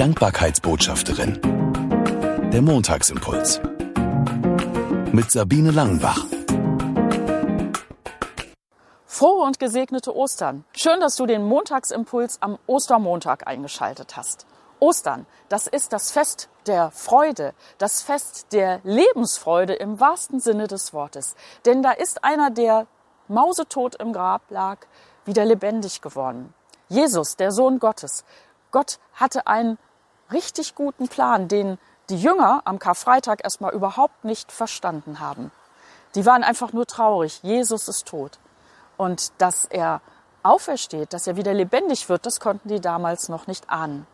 Dankbarkeitsbotschafterin. Der Montagsimpuls. Mit Sabine Langenbach. Frohe und gesegnete Ostern. Schön, dass du den Montagsimpuls am Ostermontag eingeschaltet hast. Ostern, das ist das Fest der Freude, das Fest der Lebensfreude im wahrsten Sinne des Wortes. Denn da ist einer, der mausetot im Grab lag, wieder lebendig geworden. Jesus, der Sohn Gottes. Gott hatte einen richtig guten Plan, den die Jünger am Karfreitag erstmal überhaupt nicht verstanden haben. Die waren einfach nur traurig. Jesus ist tot. Und dass er aufersteht, dass er wieder lebendig wird, das konnten die damals noch nicht ahnen.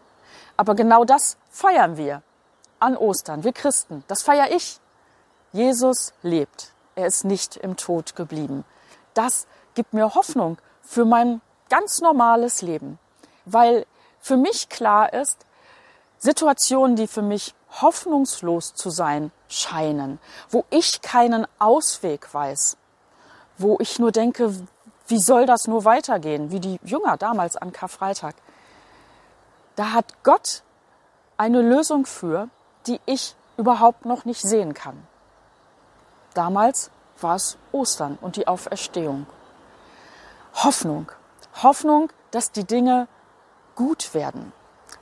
Aber genau das feiern wir an Ostern, wir Christen. Das feiere ich. Jesus lebt. Er ist nicht im Tod geblieben. Das gibt mir Hoffnung für mein ganz normales Leben, weil für mich klar ist, Situationen, die für mich hoffnungslos zu sein scheinen, wo ich keinen Ausweg weiß, wo ich nur denke, wie soll das nur weitergehen, wie die Jünger damals an Karfreitag, da hat Gott eine Lösung für, die ich überhaupt noch nicht sehen kann. Damals war es Ostern und die Auferstehung. Hoffnung. Hoffnung, dass die Dinge gut werden.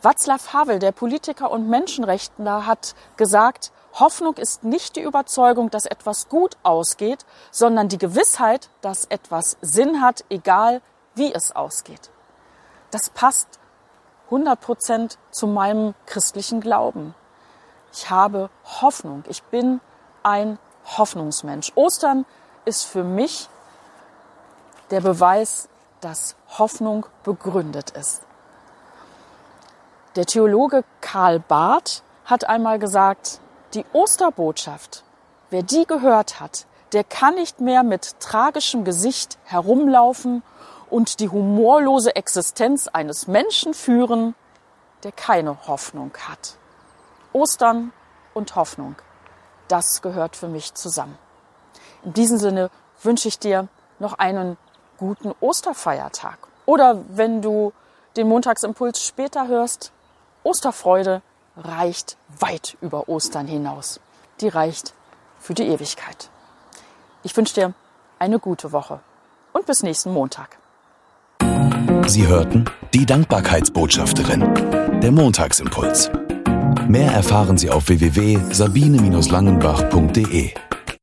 Václav Havel, der Politiker und Menschenrechtler, hat gesagt, Hoffnung ist nicht die Überzeugung, dass etwas gut ausgeht, sondern die Gewissheit, dass etwas Sinn hat, egal wie es ausgeht. Das passt 100 Prozent zu meinem christlichen Glauben. Ich habe Hoffnung. Ich bin ein Hoffnungsmensch. Ostern ist für mich der Beweis, dass Hoffnung begründet ist. Der Theologe Karl Barth hat einmal gesagt, die Osterbotschaft, wer die gehört hat, der kann nicht mehr mit tragischem Gesicht herumlaufen und die humorlose Existenz eines Menschen führen, der keine Hoffnung hat. Ostern und Hoffnung, das gehört für mich zusammen. In diesem Sinne wünsche ich dir noch einen guten Osterfeiertag. Oder wenn du den Montagsimpuls später hörst, Osterfreude reicht weit über Ostern hinaus. Die reicht für die Ewigkeit. Ich wünsche dir eine gute Woche und bis nächsten Montag. Sie hörten die Dankbarkeitsbotschafterin, der Montagsimpuls. Mehr erfahren Sie auf www.sabine-langenbach.de.